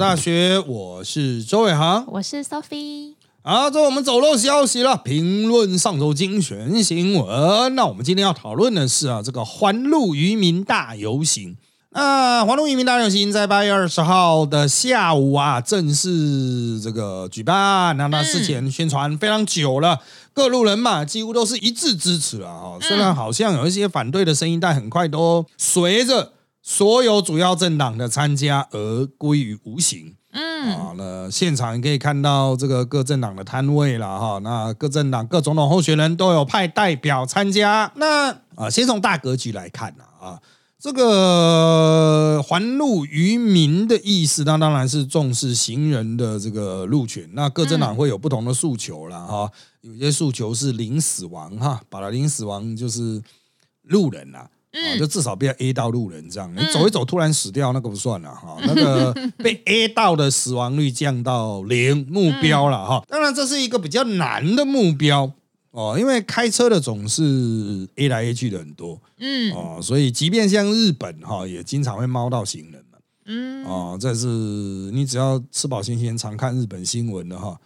大学，我是周伟航，我是 Sophie。好，这我们走漏消息了，评论上周精选新闻。那我们今天要讨论的是啊，这个环路渔民大游行。那环路渔民大游行在八月二十号的下午啊，正式这个举办。那那事前宣传非常久了，各路人马几乎都是一致支持了哈。虽然好像有一些反对的声音，但很快都随着所有主要政党的参加而归于无形。嗯，啊，那现场可以看到这个各政党的摊位了哈。那各政党各总统候选人都有派代表参加。那啊，先从大格局来看呢啊。这个还路于民的意思，那当然是重视行人的这个路权。那各政党会有不同的诉求了哈，有些诉求是零死亡哈，把它零死亡就是路人呐，啊，就至少不要 A 到路人这样，你走一走突然死掉那个不算了哈，那个 被 A 到的死亡率降到零目标了哈。当然这是一个比较难的目标。哦，因为开车的总是 A 来 A 去的很多，嗯，哦，所以即便像日本哈，也经常会猫到行人嘛，嗯，哦，这是你只要吃饱新鲜常看日本新闻的哈，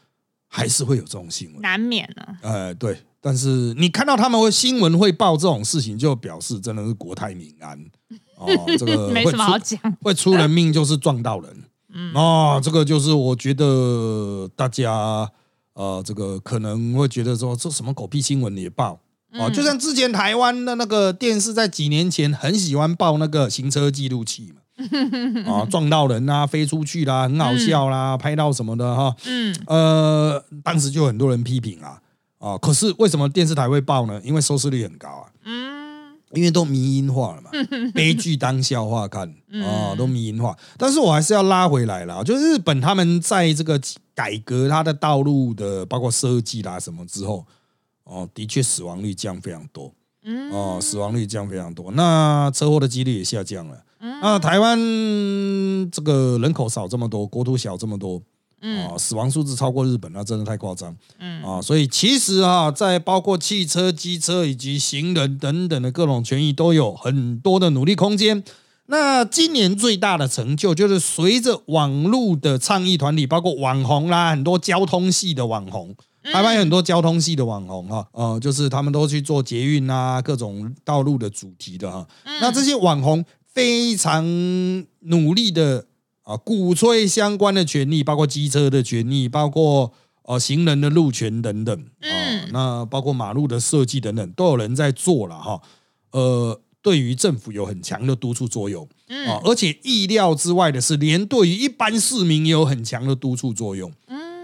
还是会有这种新闻，难免啊。哎，对，但是你看到他们会新闻会报这种事情，就表示真的是国泰民安，哦，这个没什么好讲，会出人命就是撞到人，嗯，哦，这个就是我觉得大家。呃，这个可能会觉得说这什么狗屁新闻也报。啊，就像之前台湾的那个电视在几年前很喜欢报那个行车记录器嘛，啊 撞到人啊，飞出去啦，很好笑啦，拍到什么的哈，嗯，呃，当时就很多人批评啊，啊，可是为什么电视台会报呢？因为收视率很高啊，嗯，因为都迷音化了嘛，悲剧当笑话看啊，都迷音化，但是我还是要拉回来了，就日本他们在这个。改革它的道路的，包括设计啦什么之后，哦，的确死亡率降非常多，嗯，哦，死亡率降非常多，那车祸的几率也下降了。那台湾这个人口少这么多，国土小这么多，啊，死亡数字超过日本，那真的太夸张，嗯，啊，所以其实啊，在包括汽车、机车以及行人等等的各种权益，都有很多的努力空间。那今年最大的成就就是随着网络的倡议团体，包括网红啦，很多交通系的网红，台湾有很多交通系的网红哈，呃，就是他们都去做捷运啊，各种道路的主题的哈。那这些网红非常努力的啊，鼓吹相关的权利，包括机车的权利，包括呃行人的路权等等。啊，那包括马路的设计等等，都有人在做了哈，呃。对于政府有很强的督促作用，啊，而且意料之外的是，连对于一般市民也有很强的督促作用，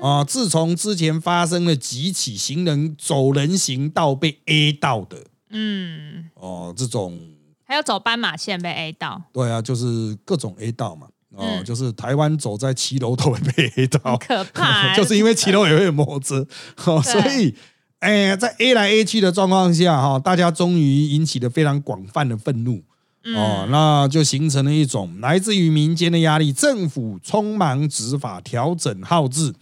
啊，自从之前发生了几起行人走人行道被 A 到的，嗯，哦，这种还有走斑马线被 A 到，对啊，就是各种 A 到嘛，哦，就是台湾走在骑楼都会被黑到，可怕，就是因为骑楼也会摩擦，所以。哎，在 A 来 A 去的状况下，哈，大家终于引起了非常广泛的愤怒，哦，那就形成了一种来自于民间的压力，政府匆忙执法、调整号志，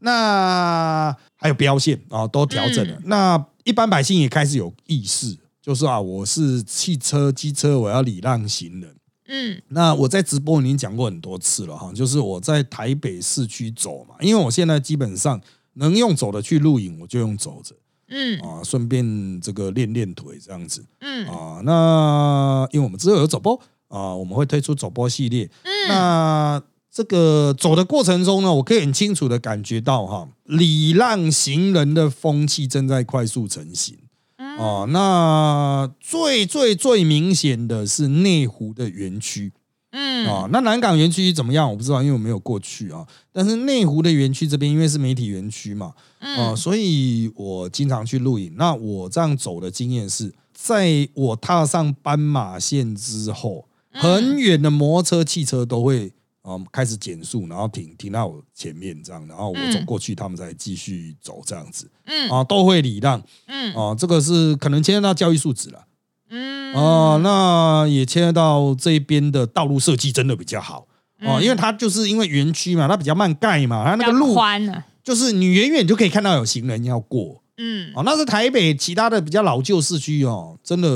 那还有标线啊，都调整了。那一般百姓也开始有意识，就是啊，我是汽车、机车，我要礼让行人。嗯，那我在直播已经讲过很多次了哈，就是我在台北市区走嘛，因为我现在基本上能用走的去录影，我就用走着。嗯啊，顺便这个练练腿这样子。嗯啊，那因为我们之后有走播啊，我们会推出走播系列。嗯，那这个走的过程中呢，我可以很清楚的感觉到哈，礼让行人的风气正在快速成型。哦，那最最最明显的是内湖的园区。嗯啊，那南港园区怎么样？我不知道，因为我没有过去啊。但是内湖的园区这边，因为是媒体园区嘛，啊，所以我经常去录影。那我这样走的经验是，在我踏上斑马线之后，很远的摩托车、汽车都会啊开始减速，然后停停到我前面这样，然后我走过去，他们才继续走这样子。嗯啊，都会礼让。嗯啊，这个是可能牵涉到教育素质了。嗯哦，那也牵涉到这边的道路设计真的比较好哦，因为它就是因为园区嘛，它比较慢盖嘛，它那个路宽就是你远远就可以看到有行人要过嗯。哦，那是台北其他的比较老旧市区哦，真的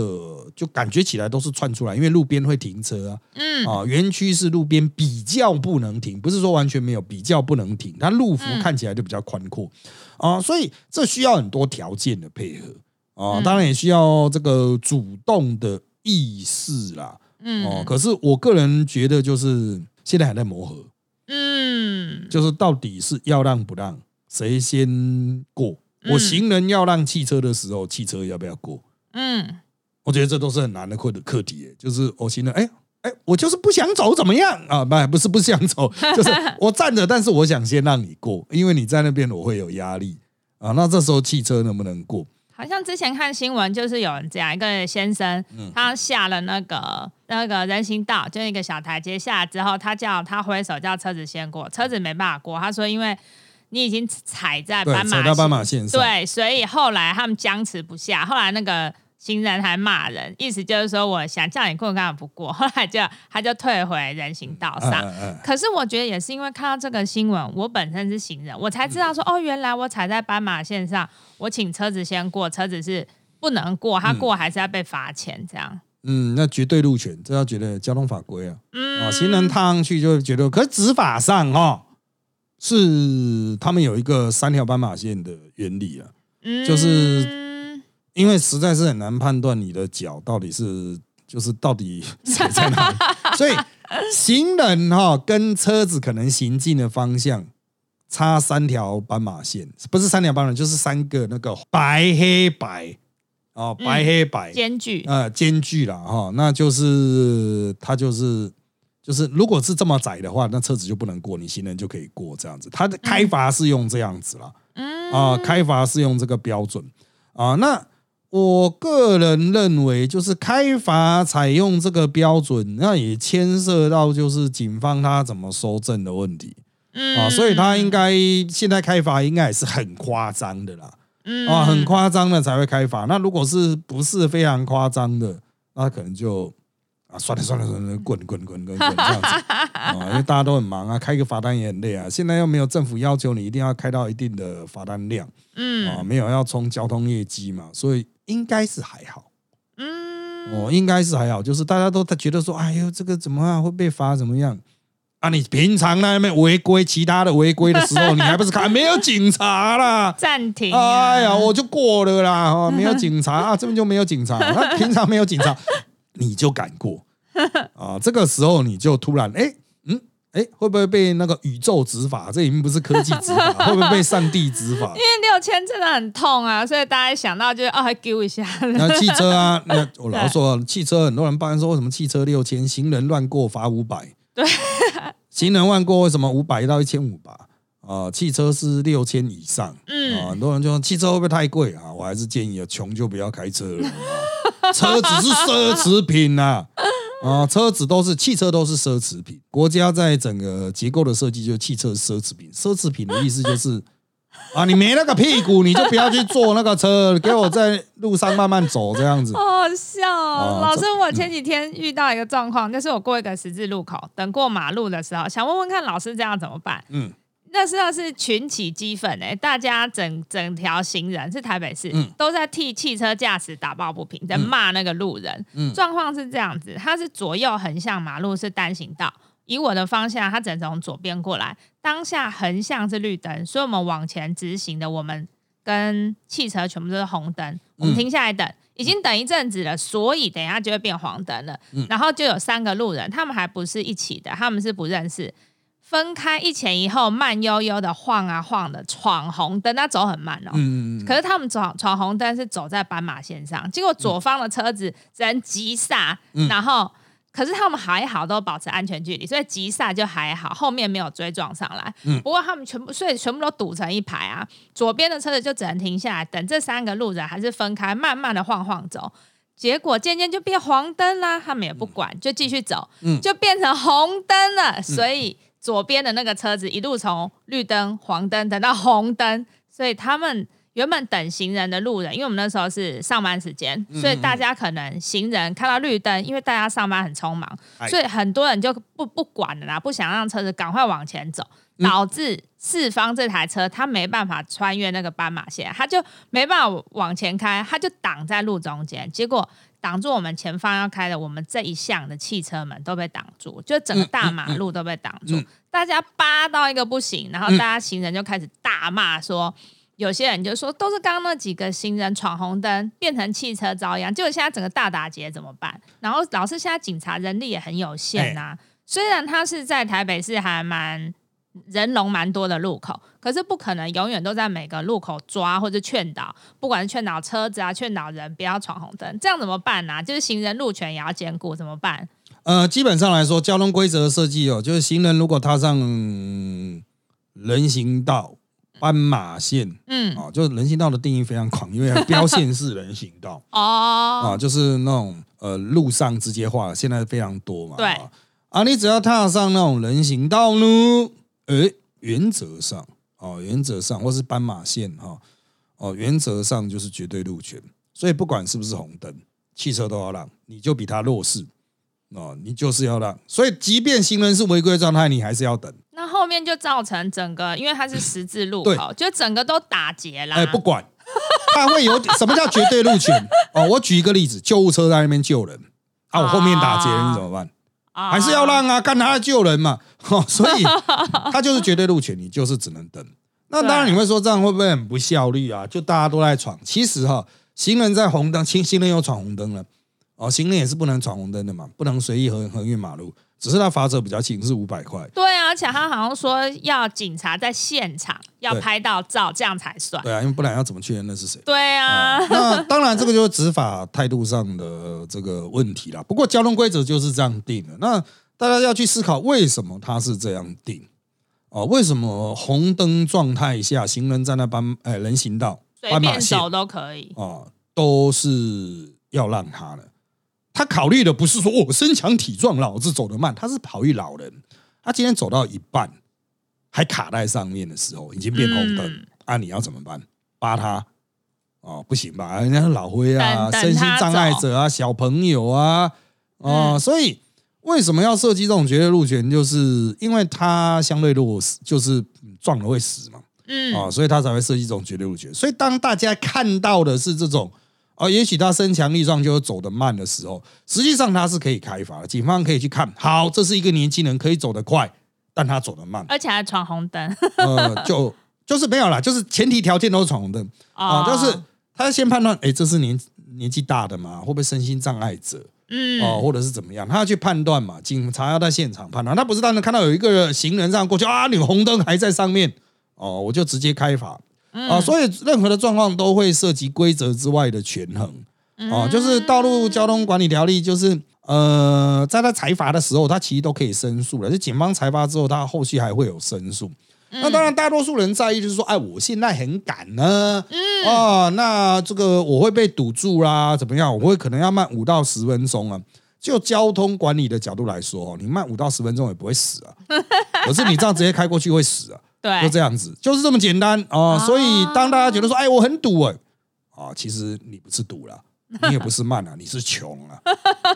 就感觉起来都是窜出来，因为路边会停车啊。嗯。啊，园区是路边比较不能停，不是说完全没有，比较不能停，它路幅嗯看起来就比较宽阔。啊，所以这需要很多条件的配合。啊，嗯。当然也需要这个主动的意识啦。嗯。哦，可是我个人觉得，就是现在还在磨合，嗯。就是到底是要让不让，谁先过？嗯我行人要让汽车的时候，汽车要不要过？嗯我觉得这都是很难的课的课题耶，就是我行人，哎哎，我就是不想走，怎么样啊？不，不是不想走，就是我站着，但是我想先让你过，因为你在那边我会有压力啊。那这时候汽车能不能过？好像之前看新闻，就是有人这样一个先生，嗯他下了那个那个人行道，就一个小台阶下来之后，他叫他挥手叫车子先过，车子没办法过，他说因为你已经踩在对，斑马踩到斑马线上，对，所以后来他们僵持不下，后来那个行人还骂人，意思就是说我想叫你过，干嘛不过？后来就他就退回人行道嗯上。嗯嗯可是我觉得也是因为看到这个新闻，我本身是行人，我才知道说哦，原来我踩在斑马线上，我请车子先过，车子是不能过，他过还是要被罚钱这样。嗯，那绝对路权，这要觉得交通法规啊。嗯啊，行人踏上去就会觉得，可是执法上哈、是他们有一个三条斑马线的原理啊，就是嗯因为实在是很难判断你的脚到底是就是到底 谁在哪里，所以行人哈、跟车子可能行进的方向差三条斑马线，不是三条斑马，就是三个那个白黑白哦，白黑白，间距，呃，间距了哈，那就是它就是就是，如果是这么窄的话，那车子就不能过，你行人就可以过这样子。它的开罚是用这样子啦，嗯啊、开罚是用这个标准啊。那我个人认为，就是开罚采用这个标准，那也牵涉到就是警方他怎么收证的问题嗯啊，所以他应该现在开罚应该也是很夸张的啦。嗯啊，很夸张的才会开罚。那如果是不是非常夸张的，那可能就啊，算了算了算了，滚滚滚滚滚这样子啊，因为大家都很忙啊，开个罚单也很累啊。现在又没有政府要求你一定要开到一定的罚单量嗯啊，嗯没有要冲交通业绩嘛，所以应该是还好嗯哦，应该是还好，就是大家都觉得说，哎呦，这个怎么样会被罚怎么样？啊，你平常那边违规，其他的违规的时候，你还不是看没有警察啦？暂停啊。哎呀，我就过了啦，哦，没有警察啊，这边就没有警察。那平常没有警察，你就敢过 啊？这个时候你就突然，哎，嗯，哎，会不会被那个宇宙执法？这已经不是科技执法，会不会被上帝执法？因为六千真的很痛啊，所以大家想到就是哦，还丢一下。那汽车啊，那我老实说，汽车很多人抱怨说，为什么汽车六千，行人乱过罚五百？对，行人乱过为什么五百到一千五吧？啊，汽车是六千以上。嗯啊，很多人就说汽车会不会太贵啊？我还是建议啊，穷就不要开车了。啊 车子是奢侈品呐、啊，车子都是汽车都是奢侈品。国家在整个结构的设计就是汽车奢侈品，奢侈品的意思就是 啊，你没那个屁股，你就不要去坐那个车，给我在路上慢慢走这样子。好好笑哦！啊老师，我前几天遇到一个状况，就是我过一个十字路口，等过马路的时候，想问问看老师这样怎么办？嗯，那时候是群起激愤哎，大家整整条行人是台北市、嗯都在替汽车驾驶打抱不平，在骂那个路人。嗯状况是这样子，它是左右横向马路是单行道，以我的方向，它只能从左边过来。当下横向是绿灯，所以我们往前直行的，我们跟汽车全部都是红灯，我们嗯停下来等。已经等一阵子了，所以等一下就会变黄灯了。嗯然后就有三个路人，他们还不是一起的，他们是不认识，分开一前一后，慢悠悠的晃啊晃的闯红灯，那走很慢哦。嗯，可是他们闯闯红灯是走在斑马线上，结果左方的车子只能急刹，嗯然后可是他们还好都保持安全距离，所以急刹就还好，后面没有追撞上来。嗯不过他们全部所以全部都堵成一排啊，左边的车子就只能停下来等这三个路人还是分开，慢慢的晃晃走。结果渐渐就变黄灯啦，他们也不管，就继续走，嗯就变成红灯了。所以左边的那个车子一路从绿灯、黄灯等到红灯，所以他们原本等行人的路人，因为我们那时候是上班时间，所以大家可能行人看到绿灯，因为大家上班很匆忙，所以很多人就不不管了啦，不想让车子赶快往前走，导致四方这台车它没办法穿越那个斑马线，它就没办法往前开，它就挡在路中间，结果挡住我们前方要开的我们这一项的汽车门都被挡住，就整个大马路都被挡住，大家扒到一个不行，然后大家行人就开始大骂说。有些人就说，都是刚刚那几个行人闯红灯，变成汽车遭殃，结果现在整个大打劫怎么办？然后老是现在警察人力也很有限呐。虽然他是在台北市还蛮人龙蛮多的路口，可是不可能永远都在每个路口抓或者劝导，不管是劝导车子啊，劝导人不要闯红灯，这样怎么办呢？就是行人路权也要兼顾，怎么办？呃，基本上来说，交通规则设计哦，就是行人如果踏上人行道。斑马线，嗯，啊，就是人行道的定义非常广，因为标线是人行道，哦，啊，就是那种呃路上直接画，现在非常多嘛，对，啊，你只要踏上那种人行道呢，哎，原则上，哦，原则上或是斑马线，哈，哦，原则上就是绝对路权，所以不管是不是红灯，汽车都要让，你就比他弱势，哦，你就是要让，所以即便行人是违规状态，你还是要等。那后面就造成整个，因为它是十字路口，就整个都打劫啦。哎，不管，它会有 什么叫绝对路权？哦，我举一个例子，救护车在那边救人，啊，我后面打劫，你怎么办？还是要让啊，看他要救人嘛。所以 他就是绝对路权，你就是只能等。那当然你会说这样会不会很不效率啊？就大家都在闯，其实哈，行人在红灯，行行人又闯红灯了，哦，行人也是不能闯红灯的嘛，不能随意横横越马路。只是他罚则比较轻，是五百块。对啊，而且他好像说要警察在现场要拍到照，这样才算。对啊，因为不然要怎么确认那是谁？对啊。那当然，这个就是执法态度上的这个问题了。不过交通规则就是这样定的。那大家要去思考，为什么他是这样定？哦，为什么红灯状态下行人在那斑哎人行道随便走都可以哦，都是要让他的。他考虑的不是说我身强体壮，老子走得慢，他是考虑老人。他今天走到一半还卡在上面的时候，已经变红灯，啊，你要怎么办？扒他？哦，不行吧？人家老灰啊，身心障碍者啊，小朋友啊，哦，所以为什么要设计这种绝对路权？就是因为他相对弱势，就是撞了会死嘛，嗯，啊，所以他才会设计这种绝对路权。所以当大家看到的是这种。哦，也许他身强力壮，就走得慢的时候，实际上他是可以开罚的。警方可以去看，好，这是一个年轻人可以走得快，但他走得慢，而且还闯红灯。呃，就就是没有啦，就是前提条件都是闯红灯啊，就是他先判断，哎，这是年年纪大的嘛，会不会身心障碍者？嗯，哦，或者是怎么样？他要去判断嘛，警察要在现场判断，他不是单纯看到有一个行人这样过去啊，你红灯还在上面，哦，我就直接开罚。啊，所以任何的状况都会涉及规则之外的权衡啊，就是道路交通管理条例，就是呃，在他裁罚的时候，他其实都可以申诉了。就警方裁罚之后，他后续还会有申诉。那当然，大多数人在意就是说，哎，我现在很赶呢，啊，那这个我会被堵住啦，怎么样？我会可能要慢五到十分钟啊。就交通管理的角度来说，你慢五到十分钟也不会死啊，可是你这样直接开过去会死啊。对，就这样子，就是这么简单啊！所以当大家觉得说，哎，我很堵哎，啊，其实你不是堵了，你也不是慢了，你是穷了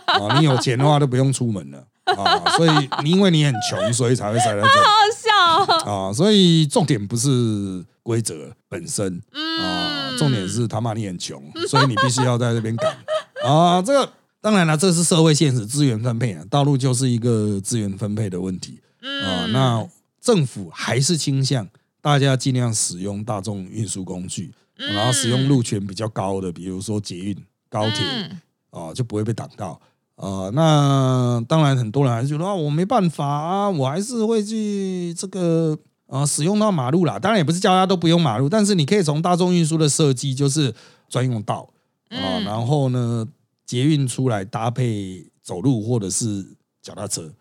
啊！你有钱的话都不用出门了啊！所以你因为你很穷，所以才会塞在这。好笑啊！所以重点不是规则本身啊，重点是他妈你很穷，所以你必须要在这边赶啊！这个当然了，这是社会现实，资源分配啊，道路就是一个资源分配的问题啊。那政府还是倾向大家尽量使用大众运输工具，然后使用路权比较高的，比如说捷运、高铁，啊，就不会被挡到。啊，那当然很多人还是觉得啊，我没办法啊，我还是会去这个啊使用到马路啦。当然也不是叫大家都不用马路，但是你可以从大众运输的设计就是专用道啊，然后呢捷运出来搭配走路或者是脚踏车。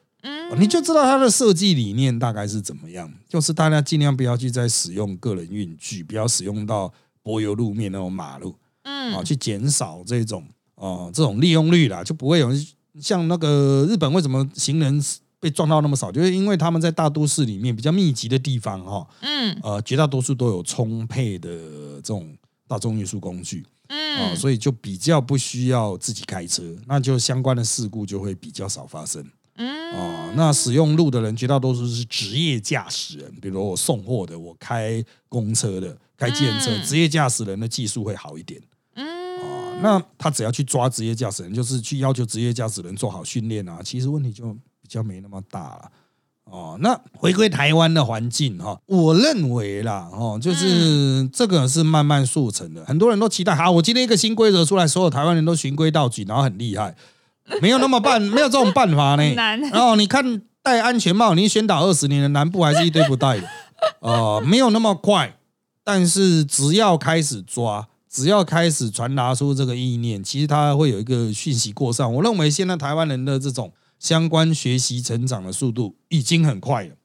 你就知道它的设计理念大概是怎么样，就是大家尽量不要去再使用个人运具，不要使用到柏油路面那种马路，嗯，啊，去减少这种啊这种利用率啦，就不会有像那个日本为什么行人被撞到那么少，就是因为他们在大都市里面比较密集的地方哈，嗯，呃，绝大多数都有充沛的这种大众运输工具，嗯，所以就比较不需要自己开车，那就相关的事故就会比较少发生。嗯，哦，那使用路的人绝大多数是职业驾驶人，比如我送货的，我开公车的，开计程车，职业驾驶人的技术会好一点。嗯，啊，那他只要去抓职业驾驶人，就是去要求职业驾驶人做好训练啊，其实问题就比较没那么大了。哦，那回归台湾的环境哈，我认为啦，哦，就是这个是慢慢速成的。很多人都期待，好，我今天一个新规则出来，所有台湾人都循规蹈矩，然后很厉害，没有那么办，没有这种办法呢。然后你看戴安全帽，你宣导二十年的南部还是一堆不戴的，哦，没有那么快。但是只要开始抓，只要开始传达出这个意念，其实它会有一个讯息过上。我认为现在台湾人的这种。相关学习成长的速度已经很快了，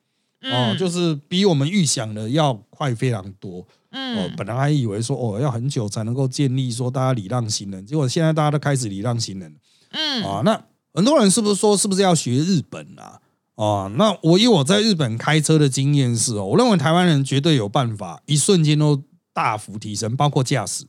哦，就是比我们预想的要快非常多。嗯，哦，本来还以为说哦要很久才能够建立说大家礼让行人，结果现在大家都开始礼让行人。嗯，啊，那很多人是不是说是不是要学日本啊？啊，那我以我在日本开车的经验是哦，我认为台湾人绝对有办法，一瞬间都大幅提升，包括驾驶。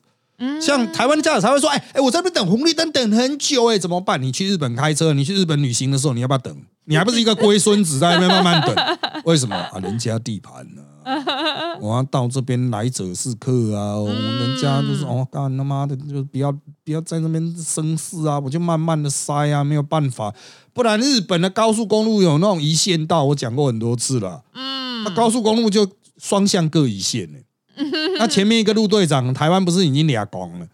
像台湾的驾驶才会说：“哎哎，我在那边等红绿灯等很久，哎，怎么办？你去日本开车，你去日本旅行的时候，你要不要等？你还不是一个龟孙子在那边慢慢等？为什么啊？人家地盘呢？我要到这边来者是客啊！人家就是哦，干他妈的，就不要不要在那边生事啊！我就慢慢的塞啊，没有办法，不然日本的高速公路有那种一线道，我讲过很多次了。嗯，那高速公路就双向各一线呢。”那前面一个路队长，台湾不是已经俩光了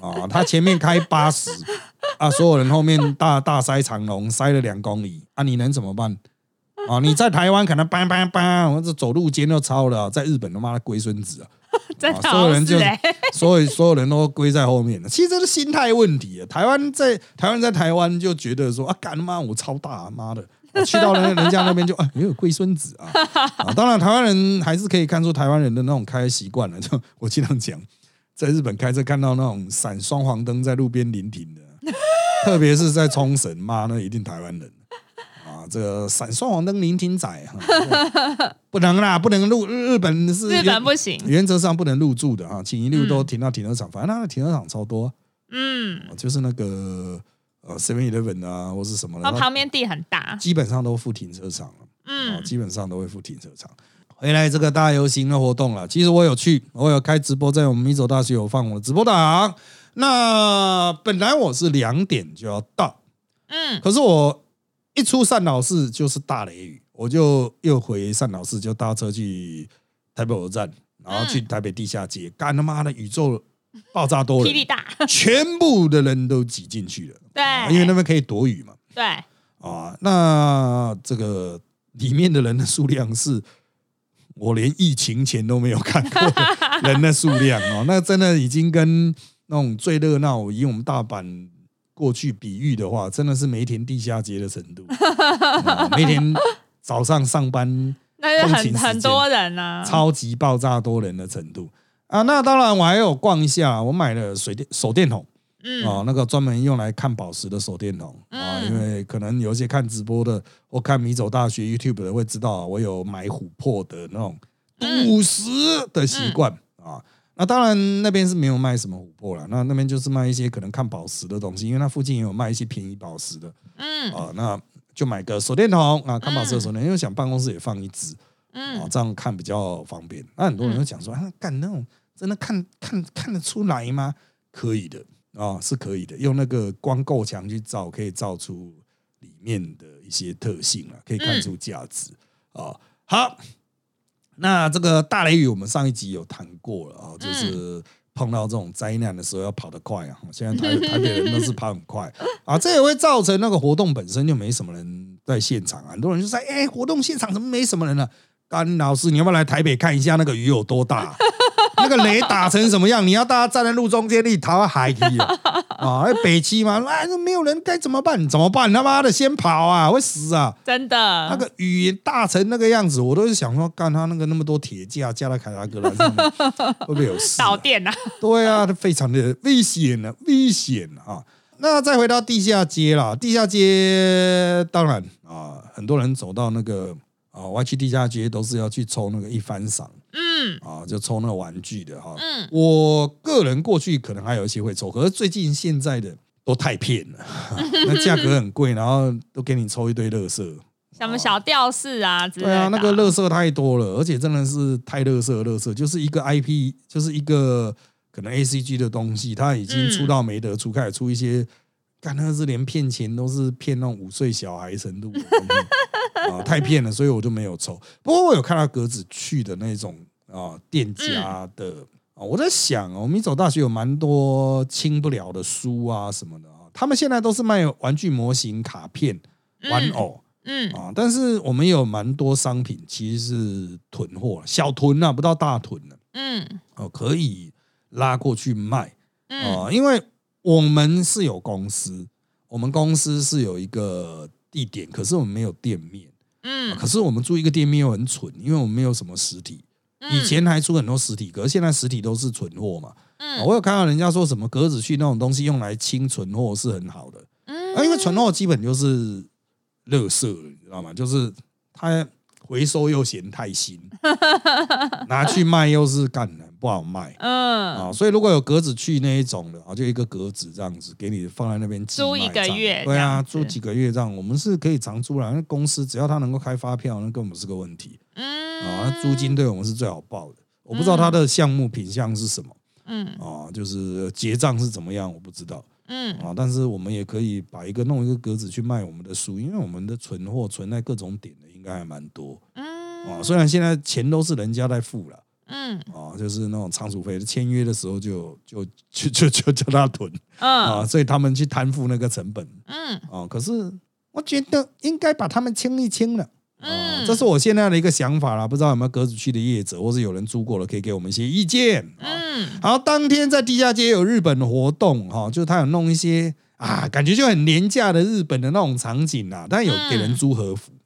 啊？他前面开八十啊，所有人后面大大塞长龙，塞了两公里啊，你能怎么办啊？你在台湾可能叭叭叭，我这走路间都超了，在日本他妈的龟孙子啊！所有人就 所有所有人都归在后面了。其实这是心态问题啊。台湾在台湾在台湾就觉得说啊，干他妈我超大，妈的！我去到人人家那边就啊，没有龟孙子啊！啊，当然台湾人还是可以看出台湾人的那种开习惯了。就我经常讲，在日本开车看到那种闪双黄灯在路边临停的，特别是在冲绳，妈那一定台湾人啊！这个闪双黄灯临停仔哈，不能啦，不能入日本是日本不行，原则上不能入住的啊，请一律都停到停车场，反正那个停车场超多，嗯，就是那个。呃，Seven Eleven 啊，或是什么的，它旁边地很大，基本上都附停车场了。嗯，基本上都会附停车场。回来这个大游行的活动了，其实我有去，我有开直播，在我们米走大学有放我的直播档。那本来我是两点就要到，嗯，可是我一出善导寺就是大雷雨，我就又回善导寺，就搭车去台北火车站，然后去台北地下街，干他妈的宇宙！爆炸多，霹雳大，全部的人都挤进去了。对，因为那边可以躲雨嘛。对，啊，那这个里面的人的数量是，我连疫情前都没有看过 人的数量哦。那真的已经跟那种最热闹，以我们大阪过去比喻的话，真的是梅田地下街的程度。梅田早上上班，那是很很多人啊，超级爆炸多人的程度。啊，那当然，我还有逛一下，我买了水电手电筒，嗯，啊，那个专门用来看宝石的手电筒啊，因为可能有一些看直播的或看米走大学 YouTube 的会知道，我有买琥珀的那种赌石的习惯啊。那当然那边是没有卖什么琥珀了，那那边就是卖一些可能看宝石的东西，因为那附近也有卖一些便宜宝石的，嗯，啊，那就买个手电筒啊，看宝石的手电，因为想办公室也放一支。嗯，啊这样看比较方便。那很多人都讲说，啊，干那种真的看看看得出来吗？可以的啊，是可以的。用那个光够强去照，可以照出里面的一些特性啊，可以看出价值啊。好，那这个大雷雨我们上一集有谈过了啊，就是碰到这种灾难的时候要跑得快啊。现在台 台北人都是跑很快啊，这也会造成那个活动本身就没什么人在现场。很多人就说，哎，活动现场怎么没什么人呢？甘老师，你要不要来台北看一下那个雨有多大？那个雷打成什么样？你要大家站在路中间，你逃海去啊！啊，北七嘛，哎，没有人该怎么办？怎么办？他妈的，先跑啊，会死啊！真的，那个雨大成那个样子，我都是想说，干他那个那么多铁架架在凯达格兰上面，会不会有事？导电啊？对啊，非常的危险啊，危险啊！那再回到地下街啦，地下街当然啊，很多人走到那个。啊，歪去地下街都是要去抽那个一番赏，嗯啊，就抽那个玩具的哈。嗯，我个人过去可能还有一些会抽，可是最近现在的都太骗了，那价格很贵，然后都给你抽一堆乐色。什么小吊饰啊之类的。对啊，那个乐色太多了，而且真的是太乐色乐色，就是一个 IP，就是一个可能 ACG 的东西，它已经出到没得出，开始出一些，干那是连骗钱都是骗那种五岁小孩程度啊，太骗了，所以我就没有抽。不过我有看到格子去的那种啊店家的啊，我在想哦，米走大学有蛮多清不了的书啊什么的啊，他们现在都是卖玩具模型、卡片、玩偶。嗯。啊，但是我们有蛮多商品其实是囤货，小囤啊，不到大囤的嗯。哦，可以拉过去卖嗯啊，因为我们是有公司，我们公司是有一个地点，可是我们没有店面，嗯，可是我们租一个店面又很蠢，因为我们没有什么实体，以前还出很多实体，可是现在实体都是存货嘛。我有看到人家说什么格子去那种东西用来清存货是很好的，嗯。啊，因为存货基本就是垃圾，你知道吗？就是它回收又嫌太新，拿去卖又是干的不好卖嗯啊，所以如果有格子去那一种的啊，就一个格子这样子给你放在那边租一个月对啊，租几个月这样，我们是可以长租啦。那公司只要他能够开发票，那根本不是个问题嗯啊。那租金对我们是最好报的。我不知道他的项目品相是什么嗯啊，就是结账是怎么样，我不知道。嗯啊，但是我们也可以把一个弄一个格子去卖我们的书，因为我们的存货存在各种点的应该还蛮多嗯啊。嗯虽然现在钱都是人家在付了嗯哦，就是那种仓储费，签约的时候就就就就就叫他囤嗯啊，所以他们去摊付那个成本嗯啊。可是我觉得应该把他们清一清了。啊，嗯，这是我现在的一个想法啦，不知道有没有格子区的业者，或是有人租过了，可以给我们一些意见啊。嗯好，当天在地下街有日本的活动哈，就是他有弄一些啊，感觉就很廉价的日本的那种场景啊，但有给人租和服，嗯，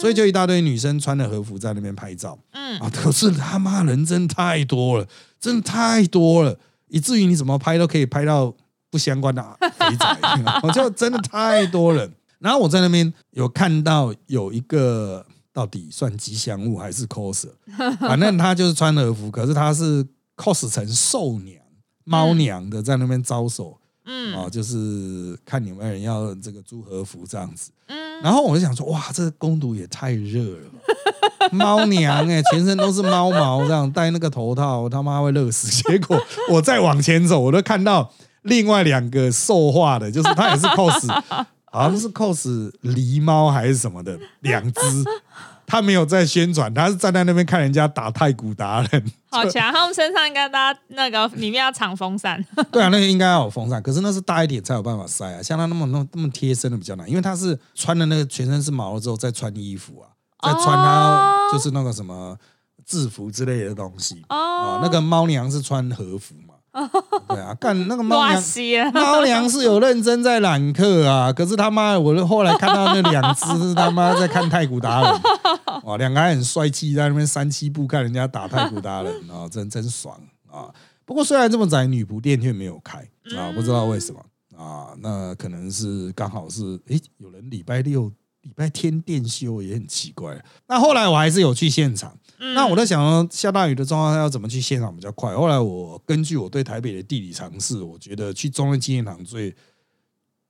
所以就一大堆女生穿着和服在那边拍照嗯啊。可是他妈人真太多了，真的太多了，以至于你怎么拍都可以拍到不相关的肥仔，我 就真的太多了。然后我在那边有看到有一个到底算吉祥物还是 cos，反正他就是穿和服，可是他是 cos 成兽娘、猫娘的在那边招手嗯啊，就是看你们人要这个租和服这样子。嗯然后我就想说，哇，这个公主也太热了，猫娘哎、全身都是猫毛，这样戴那个头套，他妈会热死。结果我再往前走，我都看到另外两个兽化的，就是他也是 cos，好像是 cos 狸猫还是什么的，两只。他没有在宣传，他是站在那边看人家打太古达人。好强，他们身上应该搭那个里面要藏风扇。对啊，那个应该要有风扇，可是那是大一点才有办法塞啊。像他那么那么那么贴身的比较难，因为他是穿的那个全身是毛了之后再穿衣服啊，再穿他哦就是那个什么制服之类的东西啊哦。，那个猫娘是穿和服嘛？对啊，干那个猫哇娘。猫娘是有认真在揽客啊，可是他妈的，我后来看到那两只他妈在看太古达人，哇，两个还很帅气，在那边三七步看人家打太古达人啊，真真爽啊！不过虽然这么窄，女仆店却没有开啊，不知道为什么啊？那可能是刚好是诶，有人礼拜六、礼拜天店休也很奇怪。那后来我还是有去现场，嗯那我在想说，下大雨的状况下要怎么去现场比较快？后来我根据我对台北的地理常识，我觉得去中正纪念堂最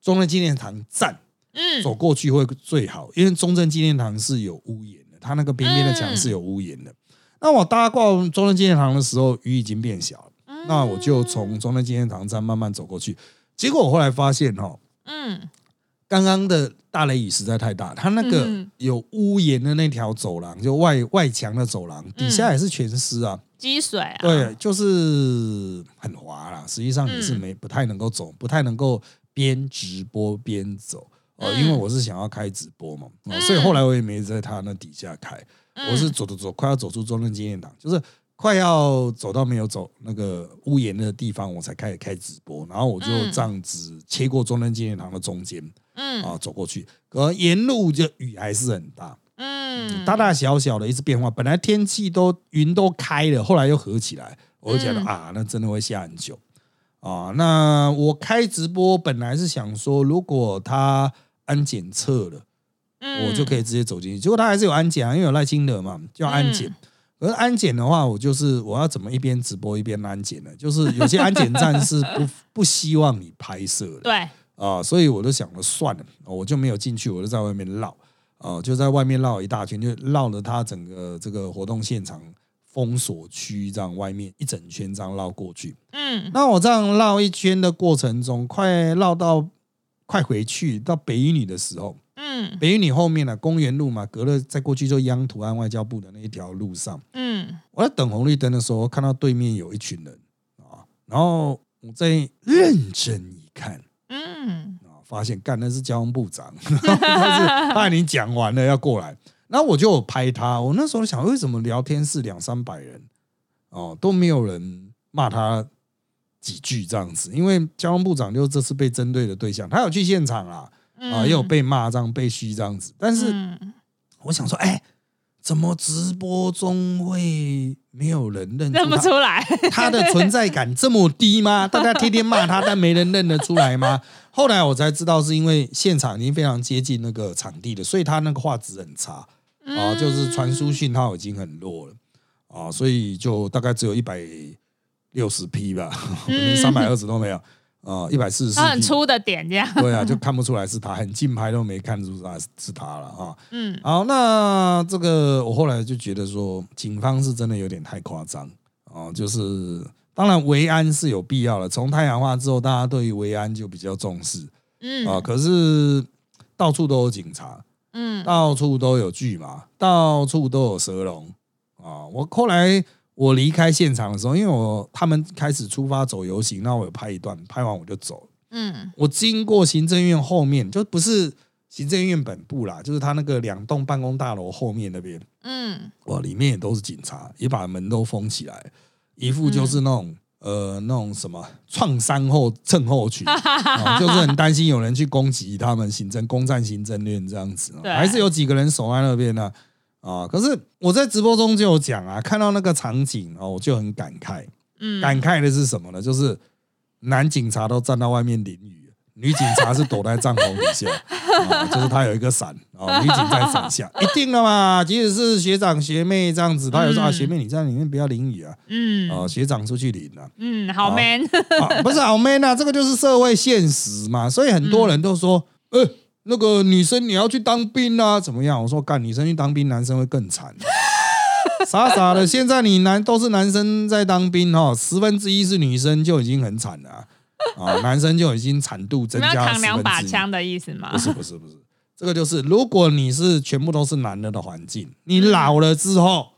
中正纪念堂站嗯走过去会最好，因为中正纪念堂是有屋檐的，它那个边边的墙是有屋檐的。那我搭过中正纪念堂的时候，雨已经变小了，嗯。那我就从中正纪念堂站慢慢走过去。结果我后来发现，哈，嗯。刚刚的大雷雨实在太大，它那个嗯。有屋檐的那条走廊，就外外墙的走廊，底下也是全湿啊。积水啊，对，就是很滑啦。实际上你是没不太能够走，不太能够边直播边走哦、嗯因为我是想要开直播嘛，哦，所以后来我也没在他那底下开，嗯我是走走走，快要走出中正纪念堂，就是快要走到没有走那个屋檐的地方，我才开始开直播，然后我就嗯这样子切过中正纪念堂的中间嗯啊走过去，可沿路就雨还是很大。嗯，大大小小的一次变化。本来天气都云都开了，后来又合起来，我就觉得、嗯啊，那真的会下很久啊。那我开直播本来是想说，如果他安检测了，嗯我就可以直接走进去。结果他还是有安检啊，因为有赖清德嘛，就要安检。嗯可是安检的话，我就是我要怎么一边直播一边安检呢？就是有些安检站是不不希望你拍摄的，对，啊，所以我就想了算了，我就没有进去，我就在外面绕，啊，就在外面绕一大圈，就绕了他整个这个活动现场封锁区，这样外面一整圈这样绕过去。嗯那我这样绕一圈的过程中，快绕到快回去到北一女的时候，嗯北一女后面呢、公园路嘛，隔了再过去就央图案外交部的那一条路上，嗯我在等红绿灯的时候，看到对面有一群人啊，然后我再认真一看。嗯啊，发现干那是交通部长，他是他已经讲完了要过来，然后我就拍他。我那时候想，为什么聊天室两三百人哦都没有人骂他几句这样子？因为交通部长就是这次被针对的对象，他有去现场啊，啊也有被骂这样被嘘这样子。但是嗯我想说，哎，怎么直播中会没有人认认不出来，他的存在感这么低吗？大家天天骂他，但没人认得出来吗？后来我才知道，是因为现场已经非常接近那个场地了，所以他那个画质很差啊，就是传输讯号已经很弱了啊，所以就大概只有一百六十 P 吧，三百二十都没有啊，一百四十很。粗的点这样，对啊，就看不出来是他，很近拍都没看出来是他了啊。嗯好，那这个我后来就觉得说，警方是真的有点太夸张啊，就是当然维安是有必要的，从太阳化之后，大家对于维安就比较重视嗯啊，可是到处都有警察，嗯到处都有巨马，到处都有蛇龙啊。我后来我离开现场的时候，因为我他们开始出发走游行，那我有拍一段，拍完我就走了。嗯我经过行政院后面，就不是行政院本部啦，就是他那个两栋办公大楼后面那边，嗯哇，里面也都是警察，也把门都封起来，一副就是那种、呃那种什么创伤后症候群、哦，就是很担心有人去攻击他们行政攻占行政院这样子，对还是有几个人守在那边呢、啊。可是我在直播中就有讲啊，看到那个场景哦，我就很感慨。嗯，感慨的是什么呢？就是男警察都站到外面淋雨，女警察是躲在帐篷底下，啊，就是他有一个伞，啊，女警在伞下，一定的嘛。即使是学长学妹这样子，他有说啊，嗯学妹你在里面不要淋雨啊，嗯啊，学长出去淋啊，嗯，好 man，啊，不是好 man 啊，这个就是社会现实嘛。所以很多人都说，呃，那个女生你要去当兵啊，怎么样？我说干，女生去当兵，男生会更惨。傻傻的，现在你男都是男生在当兵哦，十分之一是女生就已经很惨了啊，啊男生就已经惨度增加扛两把。枪的意思吗不？是不是不是，这个就是如果你是全部都是男的的环境，你老了之后，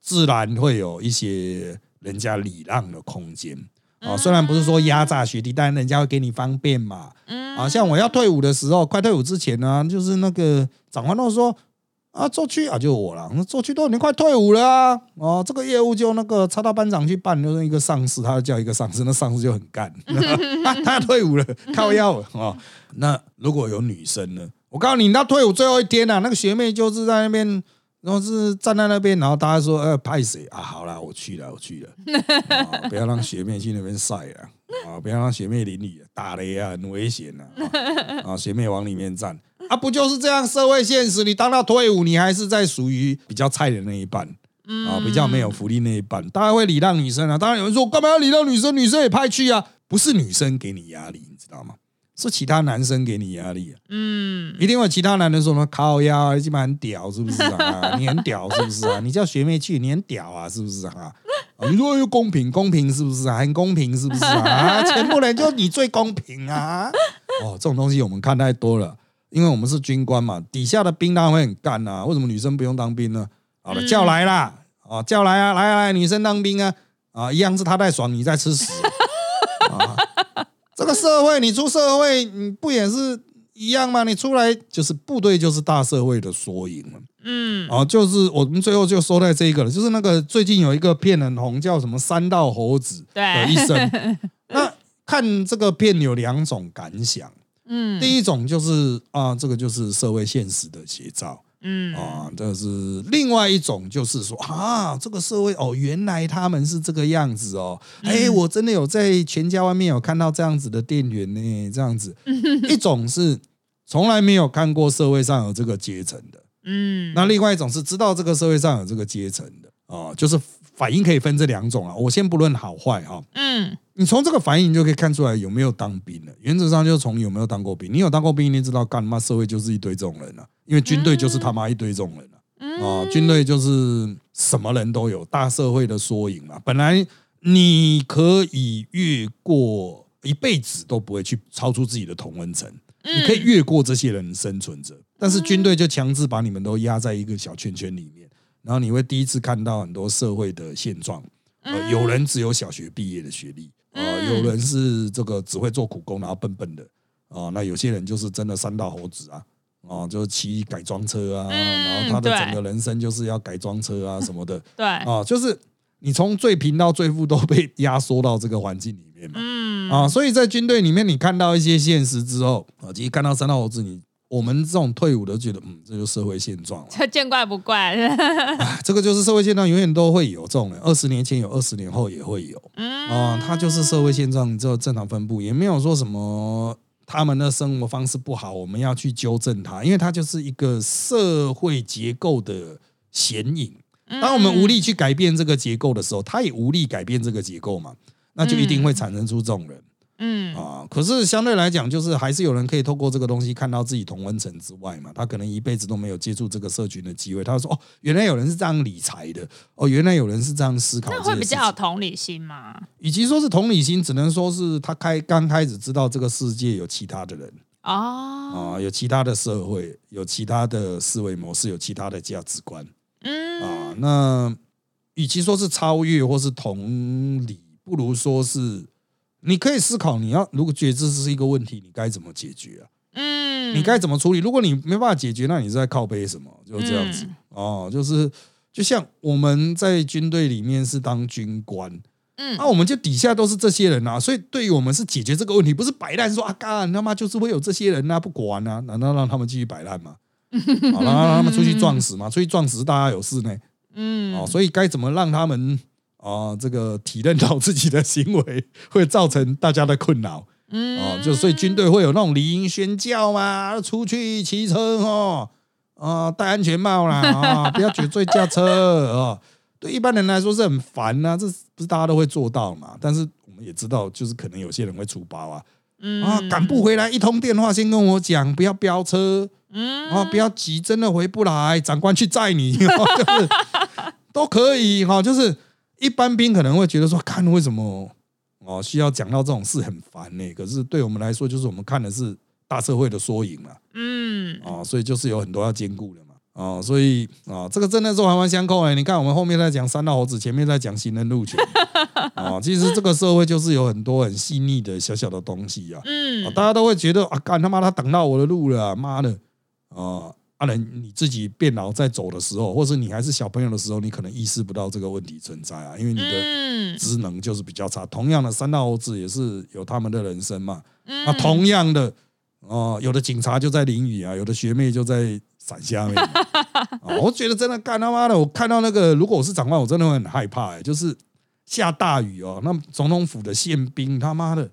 自然会有一些人家礼让的空间啊。虽然不是说压榨学弟，但人家会给你方便嘛。嗯啊，像我要退伍的时候，快退伍之前呢、就是那个长官都说啊，做区啊，就我了，那做区都已经快退伍了啊，哦，这个业务就那个插到班长去办，就是一个上司，他就叫一个上司，那上司就很干，啊、他要退伍了，靠腰了哦。那如果有女生呢？我告诉你，那退伍最后一天啊，那个学妹就是在那边。然后是站在那边，然后大家说：“呃，派谁啊？好啦，我去了，我去了。啊，不要让学妹去那边晒了啊！不要让学妹淋雨，打雷啊，很危险啊！啊，学妹往里面站啊，不就是这样？社会现实，你当到退伍，你还是在属于比较菜的那一半啊，比较没有福利那一半。当然会礼让女生啊。当然有人说，我干嘛要礼让女生？女生也派去啊，不是女生给你压力，你知道吗？是其他男生给你压力、啊。嗯一定会有其他男人说什么靠腰啊，基本很屌是不是啊？你很屌是不是啊？你叫学妹去，你很屌啊是不是啊？啊你说又公平公平是不是啊？很公平是不是啊？啊全部人就你最公平啊！哦，这种东西我们看太多了，因为我们是军官嘛，底下的兵当然会很干啊。为什么女生不用当兵呢？好了，嗯叫来啦，啊，叫来啊，来啊来，女生当兵啊，啊，一样是他在爽，你在吃屎 啊！这个社会，你出社会，你不也是一样吗？你出来就是部队，就是大社会的缩影了。嗯啊，就是我们最后就说在这一个了，就是那个最近有一个片很红，叫什么《三道猴子的一，生》。那看这个片有两种感想，嗯第一种就是啊，这个就是社会现实的写照。嗯。啊，这是另外一种，就是说啊，这个社会哦，原来他们是这个样子哦，哎，我真的有在全家外面有看到这样子的店员呢，这样子。一种是从来没有看过社会上有这个阶层的，嗯，那另外一种是知道这个社会上有这个阶层的啊、就是反应可以分这两种啊。我先不论好坏哈、嗯。你从这个反应就可以看出来有没有当兵了。原则上就是从有没有当过兵，你有当过兵，你知道干嘛社会就是一堆这种人啊，因为军队就是他妈一堆这种人啊。嗯。啊，军队就是什么人都有，大社会的缩影嘛。本来你可以越过一辈子都不会去超出自己的同温层，嗯。你可以越过这些人生存着，但是军队就强制把你们都压在一个小圈圈里面，然后你会第一次看到很多社会的现状。呃，有人只有小学毕业的学历，呃，嗯有人是这个只会做苦工，然后笨笨的，啊，那有些人就是真的三大猴子啊，哦，就是骑改装车啊，嗯然后他的整个人生就是要改装车啊什么的，对，啊，就是你从最贫到最富都被压缩到这个环境里面嘛，嗯啊，所以在军队里面，你看到一些现实之后，啊，其实看到三大猴子，你我们这种退伍的觉得，嗯，这就是社会现状了。就见怪不怪。哎 这个就是社会现状，永远都会有这种人。二十年前有，二十年后也会有。嗯啊，它就是社会现状，这正常分布，也没有说什么他们的生活方式不好，我们要去纠正他，因为他就是一个社会结构的显影。当我们无力去改变这个结构的时候，他也无力改变这个结构嘛，那就一定会产生出这种人。嗯啊，可是相对来讲，就是还是有人可以透过这个东西看到自己同温层之外嘛。他可能一辈子都没有接触这个社群的机会，他说：“哦，原来有人是这样理财的，哦，原来有人是这样思考。”那会比较有同理心吗？与其说是同理心，只能说是他开刚开始知道这个世界有其他的人哦，啊，有其他的社会，有其他的思维模式，有其他的价值观嗯啊。那与其说是超越或是同理，不如说是你可以思考，你要如果觉得这是一个问题，你该怎么解决啊？嗯，你该怎么处理？如果你没办法解决，那你是在靠背什么？就是这样子、嗯哦，就是就像我们在军队里面是当军官，嗯那、我们就底下都是这些人啊，所以对于我们是解决这个问题，不是摆烂说啊，干他妈就是会有这些人啊，不管啊，难道让他们继续摆烂吗？好，然后让他们出去撞死嘛，出去撞死大家有事呢。嗯哦，所以该怎么让他们啊、这个体认到自己的行为会造成大家的困扰？嗯哦，就所以军队会有那种离营宣教嘛，出去骑车哦，啊，戴安全帽啦，啊，不要酒醉驾车啊。对一般人来说是很烦呐、这不是大家都会做到嘛？但是我们也知道，就是可能有些人会出包啊，嗯啊，赶不回来一通电话先跟我讲，不要飙车，嗯啊，不要急，真的回不来，长官去载你，哦 就是都可以哈。就是一般兵可能会觉得说，看为什么哦需要讲到这种事很烦呢？可是对我们来说，就是我们看的是大社会的缩影嘛，嗯啊，所以就是有很多要兼顾的嘛，啊，所以啊，这个真的是环环相扣哎。你看我们后面在讲三道猴子，前面在讲行人路权啊，其实这个社会就是有很多很细腻的小小的东西啊。啊嗯大家都会觉得啊，干他妈他挡到我的路了啊、妈的啊！啊，人你自己变老在走的时候，或是你还是小朋友的时候，你可能意识不到这个问题存在啊，因为你的嗯职能就是比较差。同样的，三大猴子也是有他们的人生嘛。嗯那同样的，哦、有的警察就在淋雨啊，有的学妹就在伞下面。啊，我觉得真的干他妈的，我看到那个，如果我是长官，我真的会很害怕、欸，就是下大雨哦，那总统府的宪兵他妈的，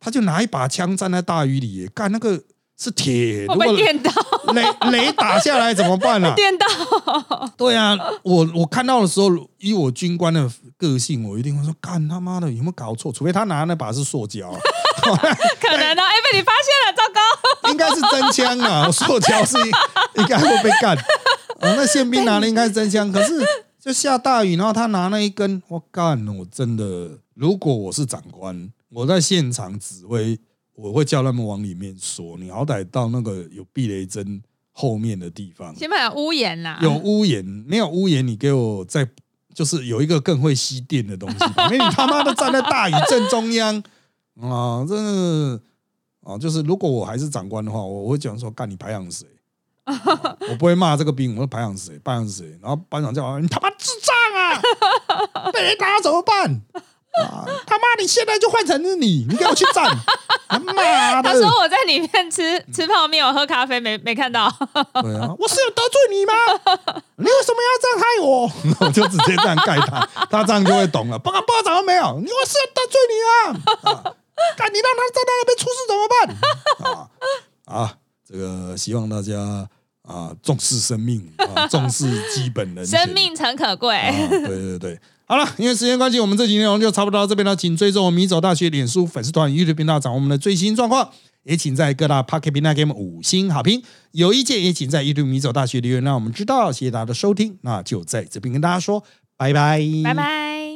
他就拿一把枪站在大雨里、欸，干那个是铁，如果电到，雷雷打下来怎么办啊？电到，对啊，我我看到的时候，以我军官的个性，我一定会说：干他妈的，有没有搞错？除非他拿那把是塑胶啊、可能哦，哎，被你发现了，糟糕，应该是真枪啊，塑胶是应该会被干。啊，那宪兵拿的应该是真枪，可是就下大雨，然后他拿那一根，我干，我真的，如果我是长官，我在现场指挥，我会叫他们往里面缩。你好歹到那个有避雷针后面的地方，起码有屋檐啦，有屋檐，没有屋檐，你给我再就是有一个更会吸电的东西，因为你他妈的站在大雨正中央 啊，真的啊，就是如果我还是长官的话，我会讲说，干你排养谁？啊我不会骂这个兵，我会排养谁？排养谁？然后班长叫我，你他妈智障啊！被人打怎么办？啊，他妈你现在就换成是你，你给我去站！他妈的！他说我在里面吃吃泡面，我喝咖啡，没没看到。对啊，我是有得罪你吗？你为什么要这样害我？我就直接这样盖他，他这样就会懂了。报告报告长官没有？你我是有得罪你啊！啊，你让他在那边出事怎么办？啊啊，这个希望大家啊，重视生命啊，重视基本人，生命诚可贵。啊，对对对。好了，因为时间关系，我们这期内容就差不多到这边了。请追踪我们米走大学脸书粉丝团、YouTube 频道，掌握我们的最新状况。也请在各大 Pocket 平台给我们五星好评。有意见也请在 YouTube 米走大学留言，让我们知道。谢谢大家的收听，那就在这边跟大家说拜拜，拜拜。